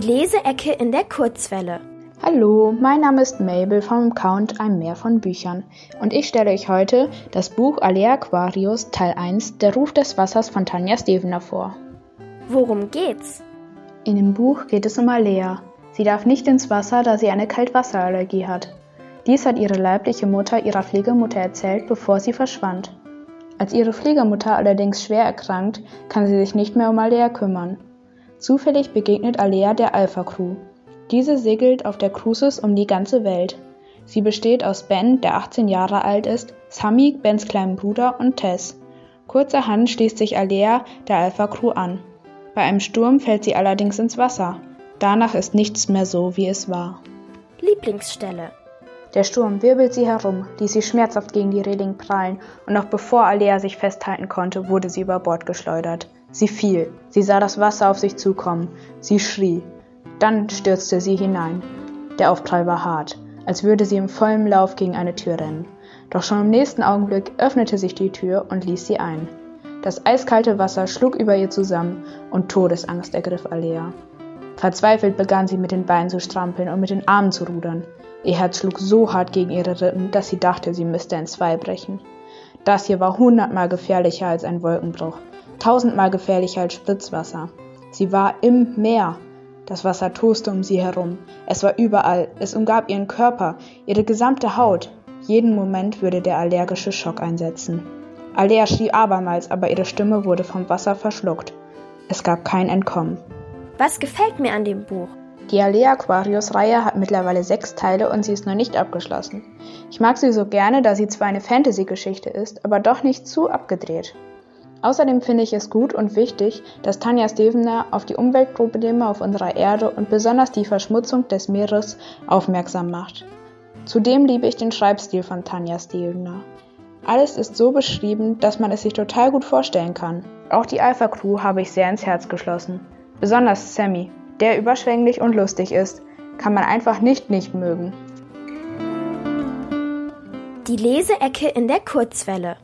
Die Leseecke in der Kurzwelle. Hallo, mein Name ist Mabel vom Count Ein Meer von Büchern und ich stelle euch heute das Buch Alea Aquarius Teil 1 Der Ruf des Wassers von Tanja Stevener vor. Worum geht's? In dem Buch geht es um Alea. Sie darf nicht ins Wasser, da sie eine Kaltwasserallergie hat. Dies hat ihre leibliche Mutter ihrer Pflegemutter erzählt, bevor sie verschwand. Als ihre Pflegemutter allerdings schwer erkrankt, kann sie sich nicht mehr um Alea kümmern. Zufällig begegnet Alea der Alpha Crew. Diese segelt auf der Cruises um die ganze Welt. Sie besteht aus Ben, der 18 Jahre alt ist, Sammy, Bens kleinen Bruder und Tess. Kurzerhand schließt sich Alea der Alpha Crew an. Bei einem Sturm fällt sie allerdings ins Wasser. Danach ist nichts mehr so, wie es war. Lieblingsstelle. Der Sturm wirbelt sie herum, ließ sie schmerzhaft gegen die Reling prallen, und noch bevor Alea sich festhalten konnte, wurde sie über Bord geschleudert. Sie fiel, sie sah das Wasser auf sich zukommen, sie schrie. Dann stürzte sie hinein. Der Aufprall war hart, als würde sie im vollen Lauf gegen eine Tür rennen. Doch schon im nächsten Augenblick öffnete sich die Tür und ließ sie ein. Das eiskalte Wasser schlug über ihr zusammen und Todesangst ergriff Alea. Verzweifelt begann sie mit den Beinen zu strampeln und mit den Armen zu rudern. Ihr Herz schlug so hart gegen ihre Rippen, dass sie dachte, sie müsste in zwei brechen. Das hier war hundertmal gefährlicher als ein Wolkenbruch, tausendmal gefährlicher als Spritzwasser. Sie war im Meer. Das Wasser toste um sie herum. Es war überall. Es umgab ihren Körper, ihre gesamte Haut. Jeden Moment würde der allergische Schock einsetzen. Alea schrie abermals, aber ihre Stimme wurde vom Wasser verschluckt. Es gab kein Entkommen. Was gefällt mir an dem Buch? Die Alea Aquarius Reihe hat mittlerweile sechs Teile und sie ist noch nicht abgeschlossen. Ich mag sie so gerne, da sie zwar eine Fantasy-Geschichte ist, aber doch nicht zu abgedreht. Außerdem finde ich es gut und wichtig, dass Tanja Stevener auf die Umweltprobleme auf unserer Erde und besonders die Verschmutzung des Meeres aufmerksam macht. Zudem liebe ich den Schreibstil von Tanja Stevener. Alles ist so beschrieben, dass man es sich total gut vorstellen kann. Auch die Alpha Crew habe ich sehr ins Herz geschlossen. Besonders Sammy, der überschwänglich und lustig ist, kann man einfach nicht nicht mögen. Die Leseecke in der Kurzwelle.